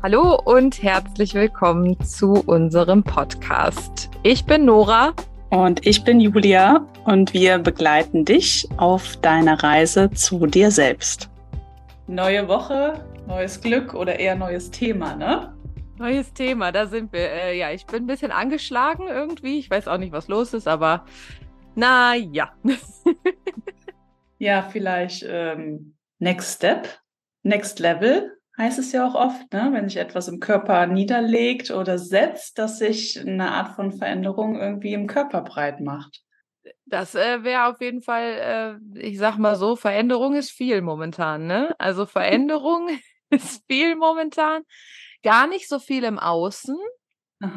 Hallo und herzlich willkommen zu unserem Podcast. Ich bin Nora. Und ich bin Julia und wir begleiten dich auf deiner Reise zu dir selbst. Neue Woche, neues Glück oder eher neues Thema, ne? Neues Thema, da sind wir. Äh, ja, ich bin ein bisschen angeschlagen irgendwie. Ich weiß auch nicht, was los ist, aber na ja. ja, vielleicht ähm, Next Step, Next Level heißt es ja auch oft, ne? wenn sich etwas im Körper niederlegt oder setzt, dass sich eine Art von Veränderung irgendwie im Körper breit macht. Das äh, wäre auf jeden Fall, äh, ich sag mal so, Veränderung ist viel momentan, ne? Also Veränderung ist viel momentan. Gar nicht so viel im Außen,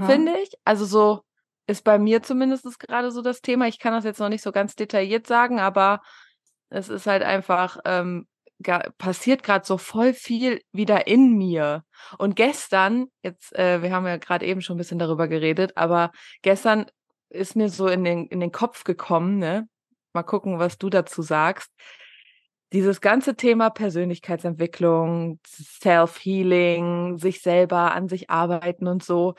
finde ich. Also so ist bei mir zumindest gerade so das Thema. Ich kann das jetzt noch nicht so ganz detailliert sagen, aber es ist halt einfach ähm, passiert gerade so voll viel wieder in mir. Und gestern, jetzt, äh, wir haben ja gerade eben schon ein bisschen darüber geredet, aber gestern ist mir so in den, in den Kopf gekommen, ne? Mal gucken, was du dazu sagst. Dieses ganze Thema Persönlichkeitsentwicklung, Self-Healing, sich selber an sich arbeiten und so,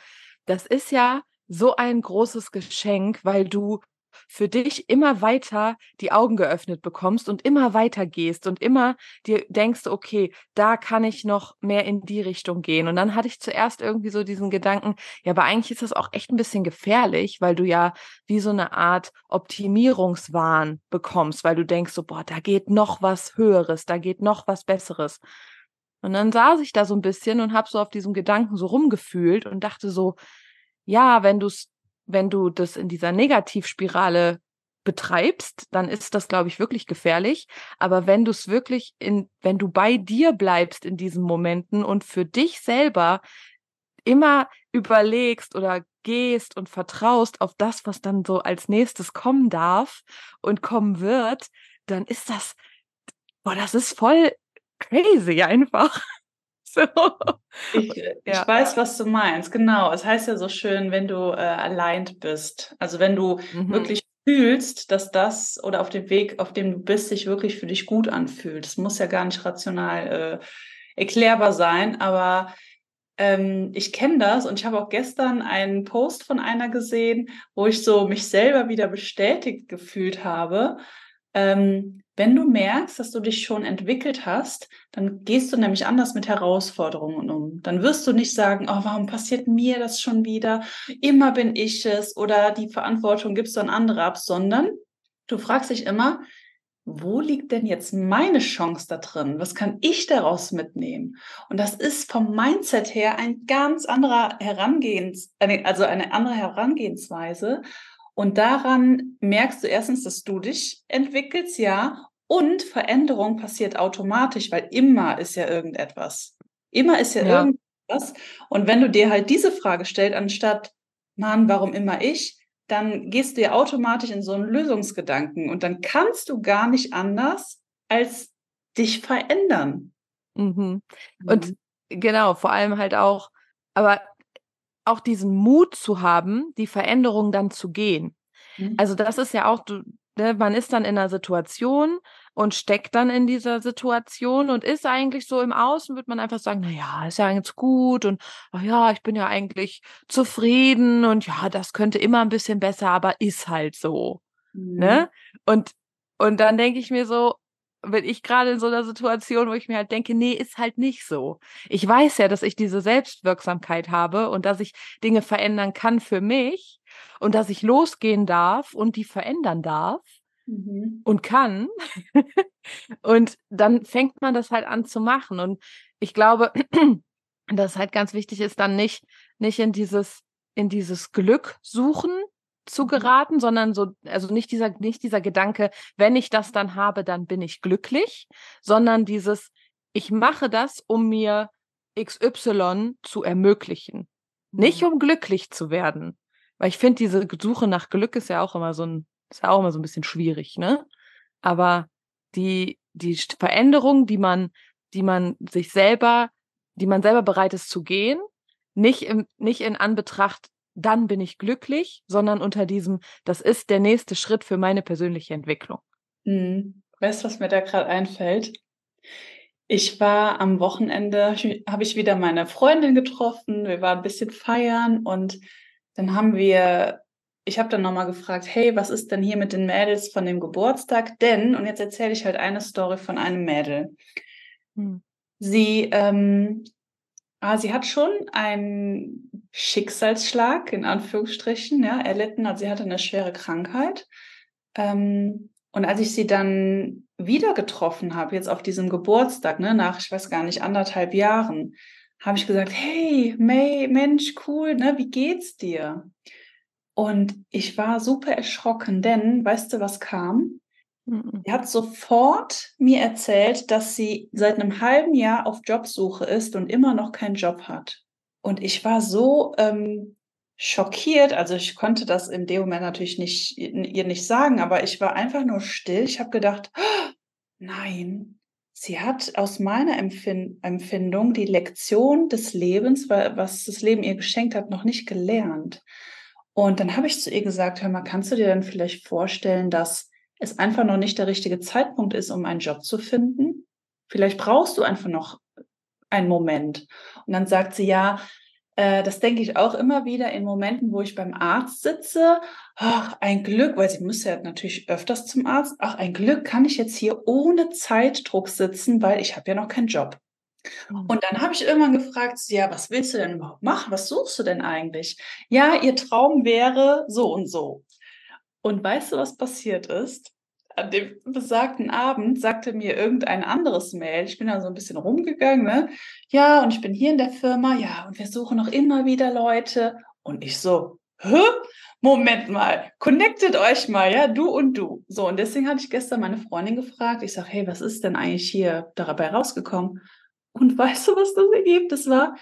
das ist ja so ein großes Geschenk, weil du für dich immer weiter die Augen geöffnet bekommst und immer weiter gehst und immer dir denkst, okay, da kann ich noch mehr in die Richtung gehen. Und dann hatte ich zuerst irgendwie so diesen Gedanken, ja, aber eigentlich ist das auch echt ein bisschen gefährlich, weil du ja wie so eine Art Optimierungswahn bekommst, weil du denkst so, boah, da geht noch was Höheres, da geht noch was Besseres. Und dann saß ich da so ein bisschen und habe so auf diesem Gedanken so rumgefühlt und dachte so, ja, wenn du es wenn du das in dieser Negativspirale betreibst, dann ist das, glaube ich, wirklich gefährlich. Aber wenn du es wirklich in, wenn du bei dir bleibst in diesen Momenten und für dich selber immer überlegst oder gehst und vertraust auf das, was dann so als nächstes kommen darf und kommen wird, dann ist das, boah, das ist voll crazy einfach. So. Ich, äh, ich ja. weiß, was du meinst. Genau. Es heißt ja so schön, wenn du äh, aligned bist. Also wenn du mhm. wirklich fühlst, dass das oder auf dem Weg, auf dem du bist, sich wirklich für dich gut anfühlt. Es muss ja gar nicht rational äh, erklärbar sein, aber ähm, ich kenne das und ich habe auch gestern einen Post von einer gesehen, wo ich so mich selber wieder bestätigt gefühlt habe. Ähm, wenn du merkst, dass du dich schon entwickelt hast, dann gehst du nämlich anders mit Herausforderungen um. Dann wirst du nicht sagen, oh, warum passiert mir das schon wieder? Immer bin ich es oder die Verantwortung gibst du an andere ab, sondern du fragst dich immer, wo liegt denn jetzt meine Chance da drin? Was kann ich daraus mitnehmen? Und das ist vom Mindset her ein ganz anderer Herangehens, also eine andere Herangehensweise. Und daran merkst du erstens, dass du dich entwickelst, ja, und Veränderung passiert automatisch, weil immer ist ja irgendetwas. Immer ist ja, ja. irgendwas. Und wenn du dir halt diese Frage stellst, anstatt, Mann, warum immer ich, dann gehst du ja automatisch in so einen Lösungsgedanken und dann kannst du gar nicht anders als dich verändern. Mhm. Und mhm. genau, vor allem halt auch, aber auch diesen Mut zu haben, die Veränderung dann zu gehen. Mhm. Also das ist ja auch, du, ne, man ist dann in einer Situation und steckt dann in dieser Situation und ist eigentlich so im Außen, wird man einfach sagen, na ja, ist ja ganz gut und oh ja, ich bin ja eigentlich zufrieden und ja, das könnte immer ein bisschen besser, aber ist halt so. Ne? Mhm. Ne? Und, und dann denke ich mir so, bin ich gerade in so einer Situation, wo ich mir halt denke, nee, ist halt nicht so. Ich weiß ja, dass ich diese Selbstwirksamkeit habe und dass ich Dinge verändern kann für mich und dass ich losgehen darf und die verändern darf mhm. und kann. und dann fängt man das halt an zu machen. Und ich glaube, dass halt ganz wichtig ist, dann nicht, nicht in dieses, in dieses Glück suchen zu geraten, sondern so, also nicht dieser, nicht dieser Gedanke, wenn ich das dann habe, dann bin ich glücklich, sondern dieses, ich mache das, um mir XY zu ermöglichen. Nicht mhm. um glücklich zu werden. Weil ich finde, diese Suche nach Glück ist ja auch immer so ein, ist ja auch immer so ein bisschen schwierig, ne? Aber die, die Veränderung, die man, die man sich selber, die man selber bereit ist zu gehen, nicht im, nicht in Anbetracht, dann bin ich glücklich, sondern unter diesem, das ist der nächste Schritt für meine persönliche Entwicklung. Mhm. Weißt du, was mir da gerade einfällt? Ich war am Wochenende, habe ich wieder meine Freundin getroffen. Wir waren ein bisschen feiern und dann haben wir, ich habe dann nochmal gefragt, hey, was ist denn hier mit den Mädels von dem Geburtstag? Denn, und jetzt erzähle ich halt eine Story von einem Mädel. Hm. Sie, ähm, ah, sie hat schon einen Schicksalsschlag, in Anführungsstrichen, ja, erlitten. Also sie hatte eine schwere Krankheit. Ähm, und als ich sie dann wieder getroffen habe, jetzt auf diesem Geburtstag, ne, nach, ich weiß gar nicht, anderthalb Jahren, habe ich gesagt, hey, May, Mensch, cool, ne, wie geht's dir? Und ich war super erschrocken, denn, weißt du, was kam? Mhm. Sie hat sofort mir erzählt, dass sie seit einem halben Jahr auf Jobsuche ist und immer noch keinen Job hat. Und ich war so ähm, schockiert. Also ich konnte das in dem Moment natürlich nicht ihr nicht sagen, aber ich war einfach nur still. Ich habe gedacht, oh, nein, sie hat aus meiner Empfind Empfindung die Lektion des Lebens, was das Leben ihr geschenkt hat, noch nicht gelernt. Und dann habe ich zu ihr gesagt, hör mal, kannst du dir dann vielleicht vorstellen, dass es einfach noch nicht der richtige Zeitpunkt ist, um einen Job zu finden? Vielleicht brauchst du einfach noch einen Moment. Und dann sagt sie, ja, äh, das denke ich auch immer wieder in Momenten, wo ich beim Arzt sitze. Ach, ein Glück, weil sie muss ja natürlich öfters zum Arzt. Ach, ein Glück kann ich jetzt hier ohne Zeitdruck sitzen, weil ich habe ja noch keinen Job. Mhm. Und dann habe ich irgendwann gefragt, ja, was willst du denn überhaupt machen? Was suchst du denn eigentlich? Ja, ihr Traum wäre so und so. Und weißt du, was passiert ist? An dem besagten Abend sagte mir irgendein anderes Mail, ich bin da so ein bisschen rumgegangen, ne? Ja, und ich bin hier in der Firma, ja, und wir suchen noch immer wieder Leute. Und ich so, hä? Moment mal, connectet euch mal, ja, du und du. So, und deswegen hatte ich gestern meine Freundin gefragt. Ich sage, hey, was ist denn eigentlich hier dabei rausgekommen? Und weißt du, was das Ergebnis war?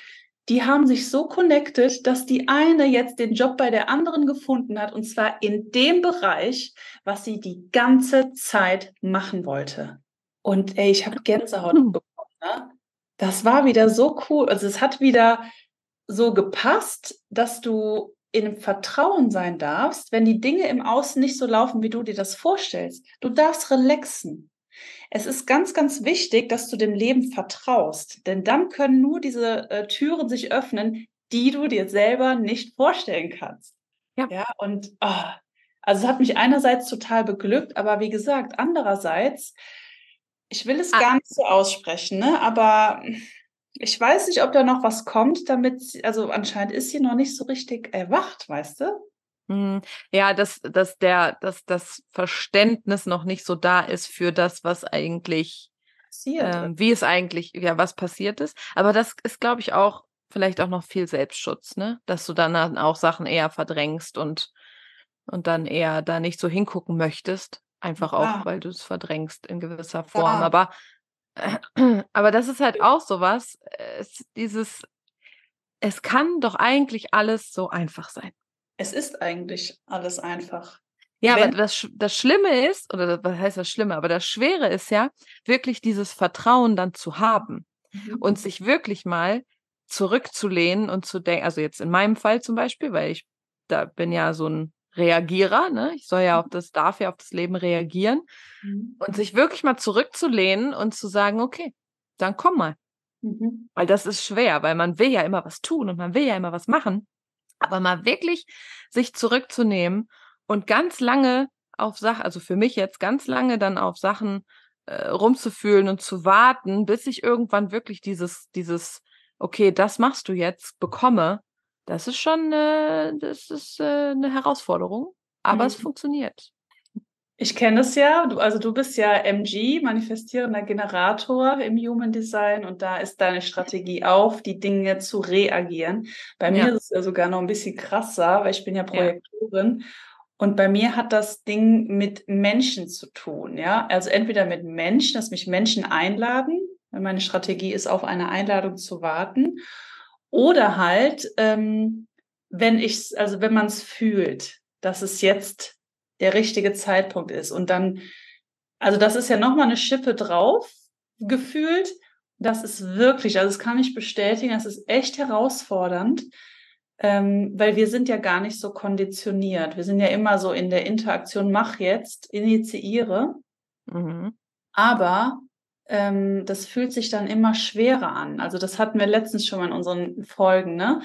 Die haben sich so connected, dass die eine jetzt den Job bei der anderen gefunden hat und zwar in dem Bereich, was sie die ganze Zeit machen wollte. Und ey, ich habe Gänsehaut hm. bekommen. Ne? Das war wieder so cool. Also es hat wieder so gepasst, dass du in Vertrauen sein darfst, wenn die Dinge im Außen nicht so laufen, wie du dir das vorstellst. Du darfst relaxen. Es ist ganz, ganz wichtig, dass du dem Leben vertraust, denn dann können nur diese äh, Türen sich öffnen, die du dir selber nicht vorstellen kannst. Ja, ja und oh, also es hat mich einerseits total beglückt, aber wie gesagt, andererseits, ich will es ah. gar nicht so aussprechen, ne? aber ich weiß nicht, ob da noch was kommt, damit, also anscheinend ist sie noch nicht so richtig erwacht, weißt du? Mhm. Ja, dass, dass, der, dass das Verständnis noch nicht so da ist für das, was eigentlich, ähm, wie es eigentlich, ja, was passiert ist. Aber das ist, glaube ich, auch vielleicht auch noch viel Selbstschutz, ne? Dass du dann auch Sachen eher verdrängst und, und dann eher da nicht so hingucken möchtest. Einfach ja. auch, weil du es verdrängst in gewisser Form. Ja. Aber, äh, aber das ist halt auch sowas, es, dieses, es kann doch eigentlich alles so einfach sein es ist eigentlich alles einfach. Ja, Wenn aber das, das Schlimme ist, oder was heißt das Schlimme, aber das Schwere ist ja, wirklich dieses Vertrauen dann zu haben mhm. und sich wirklich mal zurückzulehnen und zu denken, also jetzt in meinem Fall zum Beispiel, weil ich da bin ja so ein Reagierer, ne? Ich soll ja mhm. auf das, darf ja auf das Leben reagieren mhm. und sich wirklich mal zurückzulehnen und zu sagen, okay, dann komm mal. Mhm. Weil das ist schwer, weil man will ja immer was tun und man will ja immer was machen. Aber mal wirklich sich zurückzunehmen und ganz lange auf Sachen, also für mich jetzt ganz lange dann auf Sachen äh, rumzufühlen und zu warten, bis ich irgendwann wirklich dieses, dieses, okay, das machst du jetzt, bekomme, das ist schon, äh, das ist äh, eine Herausforderung, aber mhm. es funktioniert. Ich kenne es ja, du, also du bist ja MG, manifestierender Generator im Human Design und da ist deine Strategie auf, die Dinge zu reagieren. Bei mir ist es ja sogar noch ein bisschen krasser, weil ich bin ja Projektorin ja. und bei mir hat das Ding mit Menschen zu tun, ja. Also entweder mit Menschen, dass mich Menschen einladen, weil meine Strategie ist, auf eine Einladung zu warten, oder halt, ähm, wenn ich, also wenn man es fühlt, dass es jetzt der richtige Zeitpunkt ist. Und dann, also das ist ja nochmal eine Schippe drauf gefühlt. Das ist wirklich, also das kann ich bestätigen, das ist echt herausfordernd, ähm, weil wir sind ja gar nicht so konditioniert. Wir sind ja immer so in der Interaktion, mach jetzt, initiiere. Mhm. Aber ähm, das fühlt sich dann immer schwerer an. Also das hatten wir letztens schon mal in unseren Folgen, ne?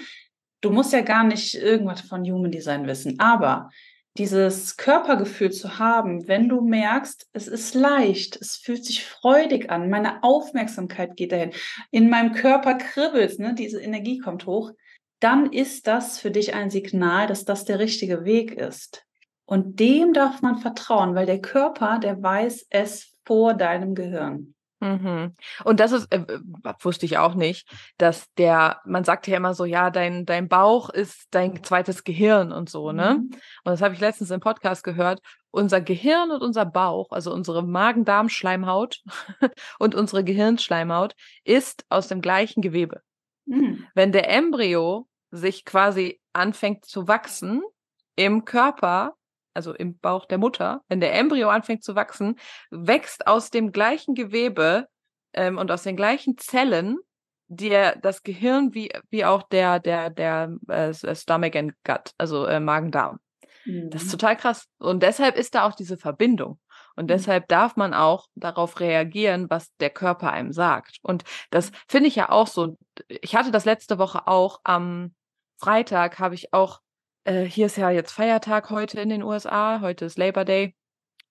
Du musst ja gar nicht irgendwas von Human Design wissen, aber dieses Körpergefühl zu haben, wenn du merkst, es ist leicht, es fühlt sich freudig an, meine Aufmerksamkeit geht dahin, in meinem Körper kribbelt, ne, diese Energie kommt hoch, dann ist das für dich ein Signal, dass das der richtige Weg ist. Und dem darf man vertrauen, weil der Körper, der weiß es vor deinem Gehirn. Mhm. Und das ist, äh, wusste ich auch nicht, dass der, man sagt ja immer so, ja, dein, dein Bauch ist dein zweites Gehirn und so, ne? Mhm. Und das habe ich letztens im Podcast gehört. Unser Gehirn und unser Bauch, also unsere Magen-Darm-Schleimhaut und unsere Gehirnschleimhaut, ist aus dem gleichen Gewebe. Mhm. Wenn der Embryo sich quasi anfängt zu wachsen im Körper, also im Bauch der Mutter, wenn der Embryo anfängt zu wachsen, wächst aus dem gleichen Gewebe ähm, und aus den gleichen Zellen der das Gehirn wie wie auch der der der äh, Stomach and Gut, also äh, Magen-Darm. Mhm. Das ist mhm. total krass und deshalb ist da auch diese Verbindung. Und mhm. deshalb darf man auch darauf reagieren, was der Körper einem sagt. Und das finde ich ja auch so. Ich hatte das letzte Woche auch am Freitag habe ich auch äh, hier ist ja jetzt Feiertag heute in den USA, heute ist Labor Day.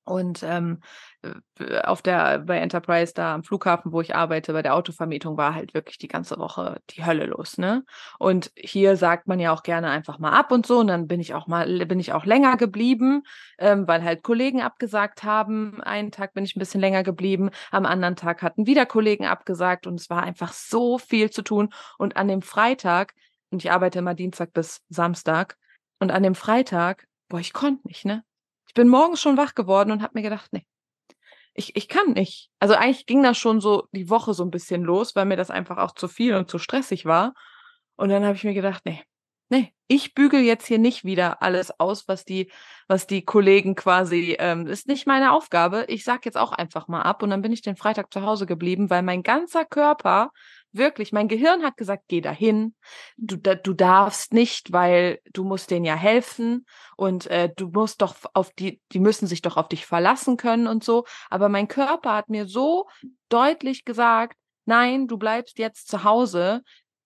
Und ähm, äh, auf der bei Enterprise da am Flughafen, wo ich arbeite, bei der Autovermietung war halt wirklich die ganze Woche die Hölle los, ne? Und hier sagt man ja auch gerne einfach mal ab und so. Und dann bin ich auch mal, bin ich auch länger geblieben, ähm, weil halt Kollegen abgesagt haben. Einen Tag bin ich ein bisschen länger geblieben, am anderen Tag hatten wieder Kollegen abgesagt und es war einfach so viel zu tun. Und an dem Freitag, und ich arbeite immer Dienstag bis Samstag, und an dem Freitag, boah, ich konnte nicht, ne? Ich bin morgens schon wach geworden und habe mir gedacht, nee, ich, ich kann nicht. Also eigentlich ging das schon so die Woche so ein bisschen los, weil mir das einfach auch zu viel und zu stressig war. Und dann habe ich mir gedacht, nee, nee, ich bügel jetzt hier nicht wieder alles aus, was die, was die Kollegen quasi, ähm, ist nicht meine Aufgabe. Ich sag jetzt auch einfach mal ab. Und dann bin ich den Freitag zu Hause geblieben, weil mein ganzer Körper Wirklich, mein Gehirn hat gesagt, geh dahin. Du, da, du darfst nicht, weil du musst denen ja helfen und äh, du musst doch auf die, die müssen sich doch auf dich verlassen können und so. Aber mein Körper hat mir so deutlich gesagt, nein, du bleibst jetzt zu Hause.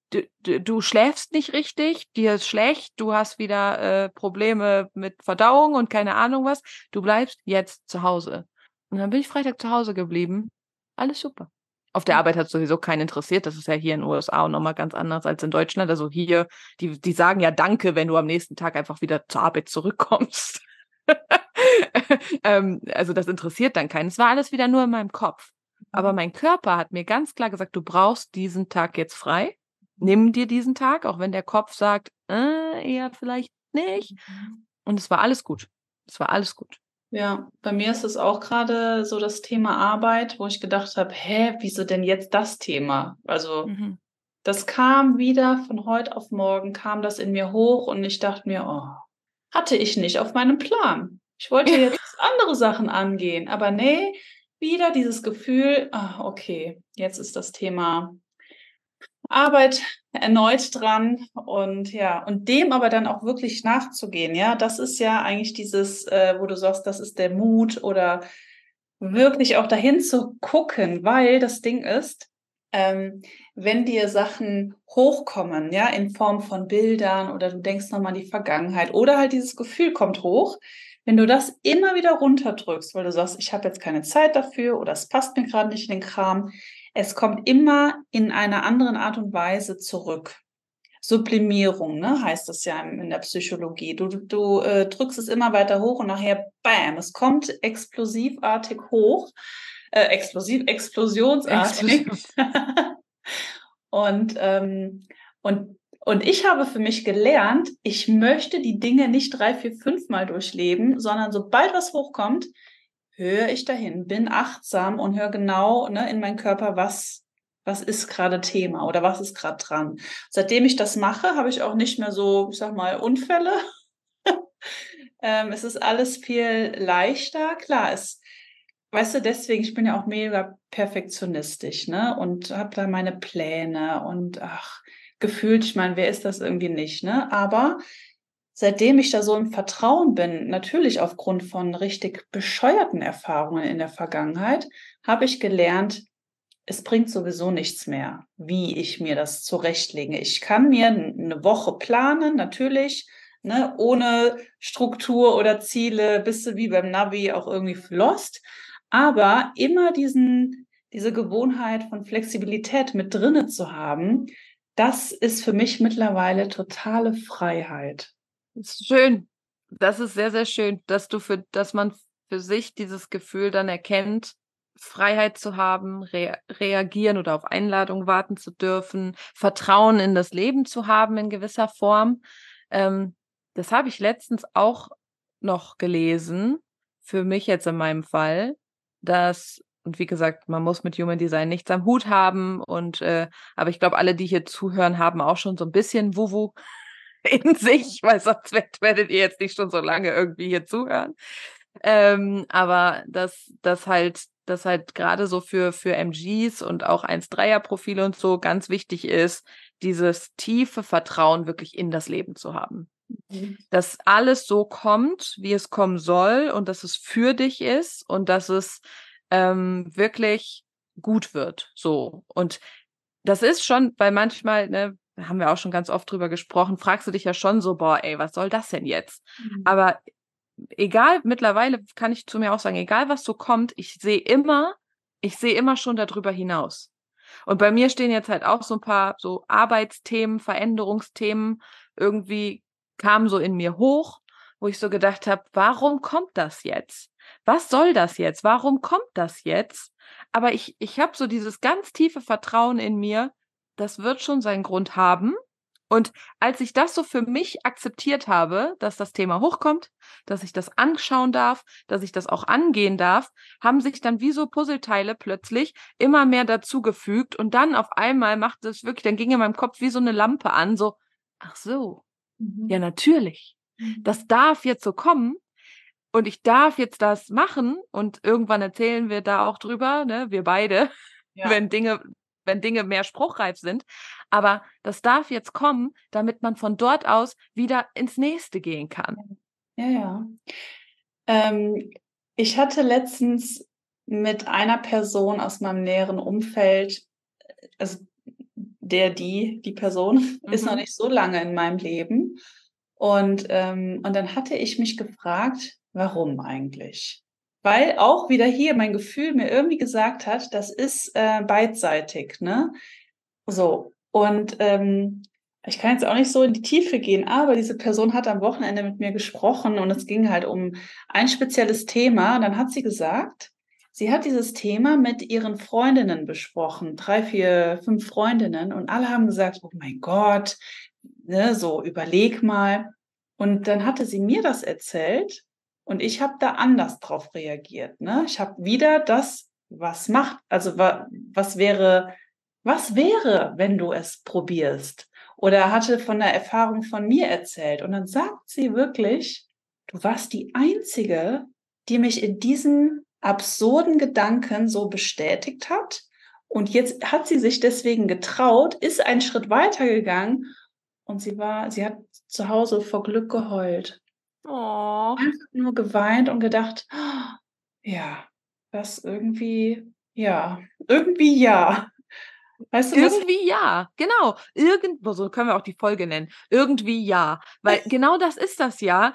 Du, du, du schläfst nicht richtig, dir ist schlecht, du hast wieder äh, Probleme mit Verdauung und keine Ahnung was. Du bleibst jetzt zu Hause. Und dann bin ich Freitag zu Hause geblieben. Alles super. Auf der Arbeit hat sowieso keinen interessiert. Das ist ja hier in den USA auch nochmal ganz anders als in Deutschland. Also hier, die, die sagen ja Danke, wenn du am nächsten Tag einfach wieder zur Arbeit zurückkommst. ähm, also das interessiert dann keinen. Es war alles wieder nur in meinem Kopf. Aber mhm. mein Körper hat mir ganz klar gesagt, du brauchst diesen Tag jetzt frei. Nimm dir diesen Tag, auch wenn der Kopf sagt, äh, eher vielleicht nicht. Mhm. Und es war alles gut. Es war alles gut. Ja, bei mir ist es auch gerade so das Thema Arbeit, wo ich gedacht habe, hä, wieso denn jetzt das Thema? Also mhm. das kam wieder von heute auf morgen, kam das in mir hoch und ich dachte mir, oh, hatte ich nicht auf meinem Plan. Ich wollte jetzt andere Sachen angehen, aber nee, wieder dieses Gefühl, ah, okay, jetzt ist das Thema Arbeit erneut dran und ja, und dem aber dann auch wirklich nachzugehen, ja, das ist ja eigentlich dieses, äh, wo du sagst, das ist der Mut oder wirklich auch dahin zu gucken, weil das Ding ist, ähm, wenn dir Sachen hochkommen, ja, in Form von Bildern oder du denkst nochmal an die Vergangenheit oder halt dieses Gefühl kommt hoch, wenn du das immer wieder runterdrückst, weil du sagst, ich habe jetzt keine Zeit dafür oder es passt mir gerade nicht in den Kram, es kommt immer in einer anderen Art und Weise zurück. Sublimierung, ne, heißt das ja in der Psychologie. Du, du äh, drückst es immer weiter hoch und nachher, bam, es kommt explosivartig hoch, äh, explosiv, explosionsartig. und, ähm, und, und ich habe für mich gelernt, ich möchte die Dinge nicht drei, vier, fünf Mal durchleben, sondern sobald was hochkommt, höre ich dahin, bin achtsam und höre genau ne, in meinen Körper, was, was ist gerade Thema oder was ist gerade dran. Seitdem ich das mache, habe ich auch nicht mehr so, ich sag mal, Unfälle. ähm, es ist alles viel leichter. Klar, es, weißt du, deswegen, ich bin ja auch mega perfektionistisch, ne? Und habe da meine Pläne und ach, gefühlt, ich meine, wer ist das irgendwie nicht, ne? Aber seitdem ich da so im Vertrauen bin, natürlich aufgrund von richtig bescheuerten Erfahrungen in der Vergangenheit, habe ich gelernt, es bringt sowieso nichts mehr, wie ich mir das zurechtlege. Ich kann mir eine Woche planen, natürlich, ne, ohne Struktur oder Ziele, bist du wie beim Navi auch irgendwie lost, aber immer diesen, diese Gewohnheit von Flexibilität mit drinne zu haben, das ist für mich mittlerweile totale Freiheit. Das ist schön. Das ist sehr, sehr schön, dass du für, dass man für sich dieses Gefühl dann erkennt, Freiheit zu haben, rea reagieren oder auf Einladung warten zu dürfen, Vertrauen in das Leben zu haben in gewisser Form. Ähm, das habe ich letztens auch noch gelesen, für mich jetzt in meinem Fall, dass, und wie gesagt, man muss mit Human Design nichts am Hut haben und, äh, aber ich glaube, alle, die hier zuhören, haben auch schon so ein bisschen Wuwu in sich, weil sonst werdet ihr jetzt nicht schon so lange irgendwie hier zuhören. Ähm, aber dass das halt dass halt gerade so für, für MGs und auch 1-3er-Profile und so ganz wichtig ist, dieses tiefe Vertrauen wirklich in das Leben zu haben. Mhm. Dass alles so kommt, wie es kommen soll und dass es für dich ist und dass es ähm, wirklich gut wird. So. Und das ist schon, weil manchmal, ne, haben wir auch schon ganz oft drüber gesprochen, fragst du dich ja schon so, boah, ey, was soll das denn jetzt? Mhm. Aber egal, mittlerweile kann ich zu mir auch sagen, egal was so kommt, ich sehe immer, ich sehe immer schon darüber hinaus. Und bei mir stehen jetzt halt auch so ein paar so Arbeitsthemen, Veränderungsthemen irgendwie kamen so in mir hoch, wo ich so gedacht habe, warum kommt das jetzt? Was soll das jetzt? Warum kommt das jetzt? Aber ich, ich habe so dieses ganz tiefe Vertrauen in mir, das wird schon seinen Grund haben. Und als ich das so für mich akzeptiert habe, dass das Thema hochkommt, dass ich das anschauen darf, dass ich das auch angehen darf, haben sich dann wie so Puzzleteile plötzlich immer mehr dazugefügt und dann auf einmal machte es wirklich, dann ging in meinem Kopf wie so eine Lampe an, so, ach so, mhm. ja natürlich, mhm. das darf jetzt so kommen und ich darf jetzt das machen und irgendwann erzählen wir da auch drüber, ne, wir beide, ja. wenn Dinge wenn Dinge mehr spruchreif sind. Aber das darf jetzt kommen, damit man von dort aus wieder ins nächste gehen kann. Ja, ja. Ähm, ich hatte letztens mit einer Person aus meinem näheren Umfeld, also der, die, die Person mhm. ist noch mhm. nicht so lange in meinem Leben. Und, ähm, und dann hatte ich mich gefragt, warum eigentlich? Weil auch wieder hier mein Gefühl mir irgendwie gesagt hat, das ist äh, beidseitig, ne? So. Und ähm, ich kann jetzt auch nicht so in die Tiefe gehen, aber diese Person hat am Wochenende mit mir gesprochen und es ging halt um ein spezielles Thema. Und dann hat sie gesagt, sie hat dieses Thema mit ihren Freundinnen besprochen, drei, vier, fünf Freundinnen, und alle haben gesagt, oh mein Gott, ne, so überleg mal. Und dann hatte sie mir das erzählt und ich habe da anders drauf reagiert. Ne? Ich habe wieder das, was macht, also was wäre, was wäre, wenn du es probierst? Oder hatte von der Erfahrung von mir erzählt. Und dann sagt sie wirklich, du warst die Einzige, die mich in diesen absurden Gedanken so bestätigt hat. Und jetzt hat sie sich deswegen getraut, ist einen Schritt weitergegangen und sie war, sie hat zu Hause vor Glück geheult. Oh. Einfach nur geweint und gedacht, oh, ja, das irgendwie, ja, irgendwie ja. Weißt du, irgendwie ja, genau. Irgendwo, so können wir auch die Folge nennen. Irgendwie ja. Weil genau das ist das ja.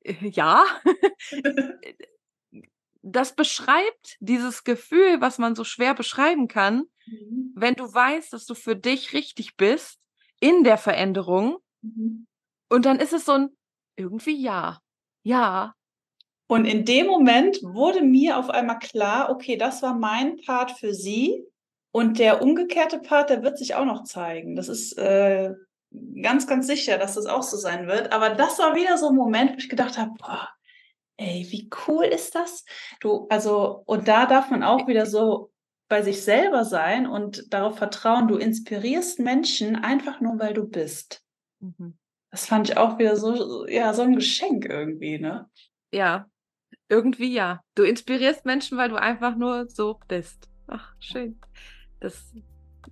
Äh, ja. das beschreibt dieses Gefühl, was man so schwer beschreiben kann, mhm. wenn du weißt, dass du für dich richtig bist in der Veränderung. Mhm. Und dann ist es so ein, irgendwie ja. Ja. Und in dem Moment wurde mir auf einmal klar, okay, das war mein Part für sie. Und der umgekehrte Part, der wird sich auch noch zeigen. Das ist äh, ganz, ganz sicher, dass das auch so sein wird. Aber das war wieder so ein Moment, wo ich gedacht habe, boah, ey, wie cool ist das? Du, also, und da darf man auch wieder so bei sich selber sein und darauf vertrauen, du inspirierst Menschen einfach nur, weil du bist. Mhm. Das fand ich auch wieder so, ja, so ein Geschenk irgendwie, ne? Ja, irgendwie ja. Du inspirierst Menschen, weil du einfach nur so bist. Ach, schön. Das,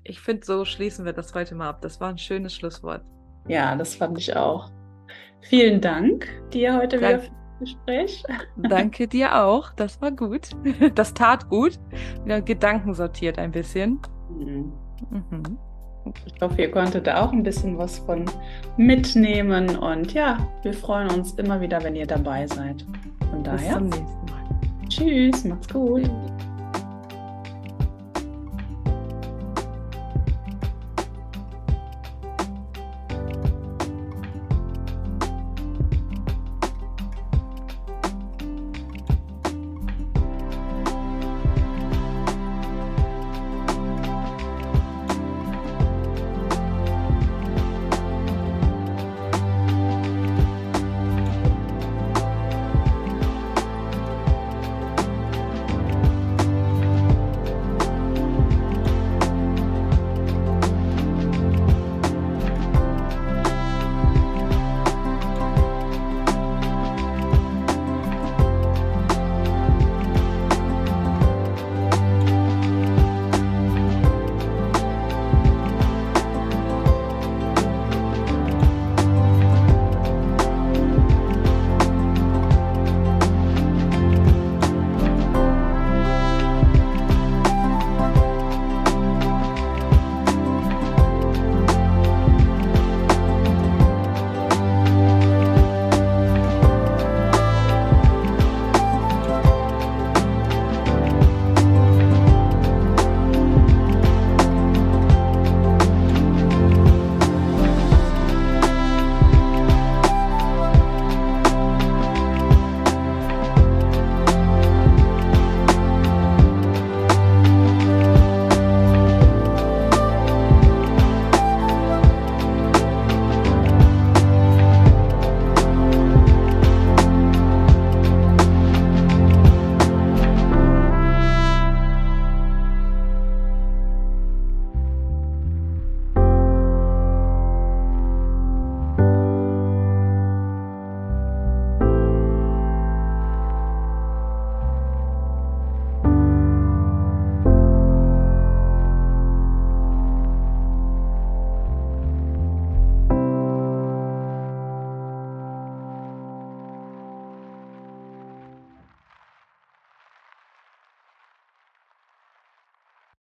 ich finde, so schließen wir das heute mal ab. Das war ein schönes Schlusswort. Ja, das fand ich auch. Vielen Dank dir heute Dank, wieder. Gespräch. Danke dir auch. Das war gut. Das tat gut. Wieder Gedanken sortiert ein bisschen. Mhm. Mhm. Ich hoffe, ihr konntet da auch ein bisschen was von mitnehmen. Und ja, wir freuen uns immer wieder, wenn ihr dabei seid. Von daher. Bis zum nächsten Mal. Tschüss, macht's gut.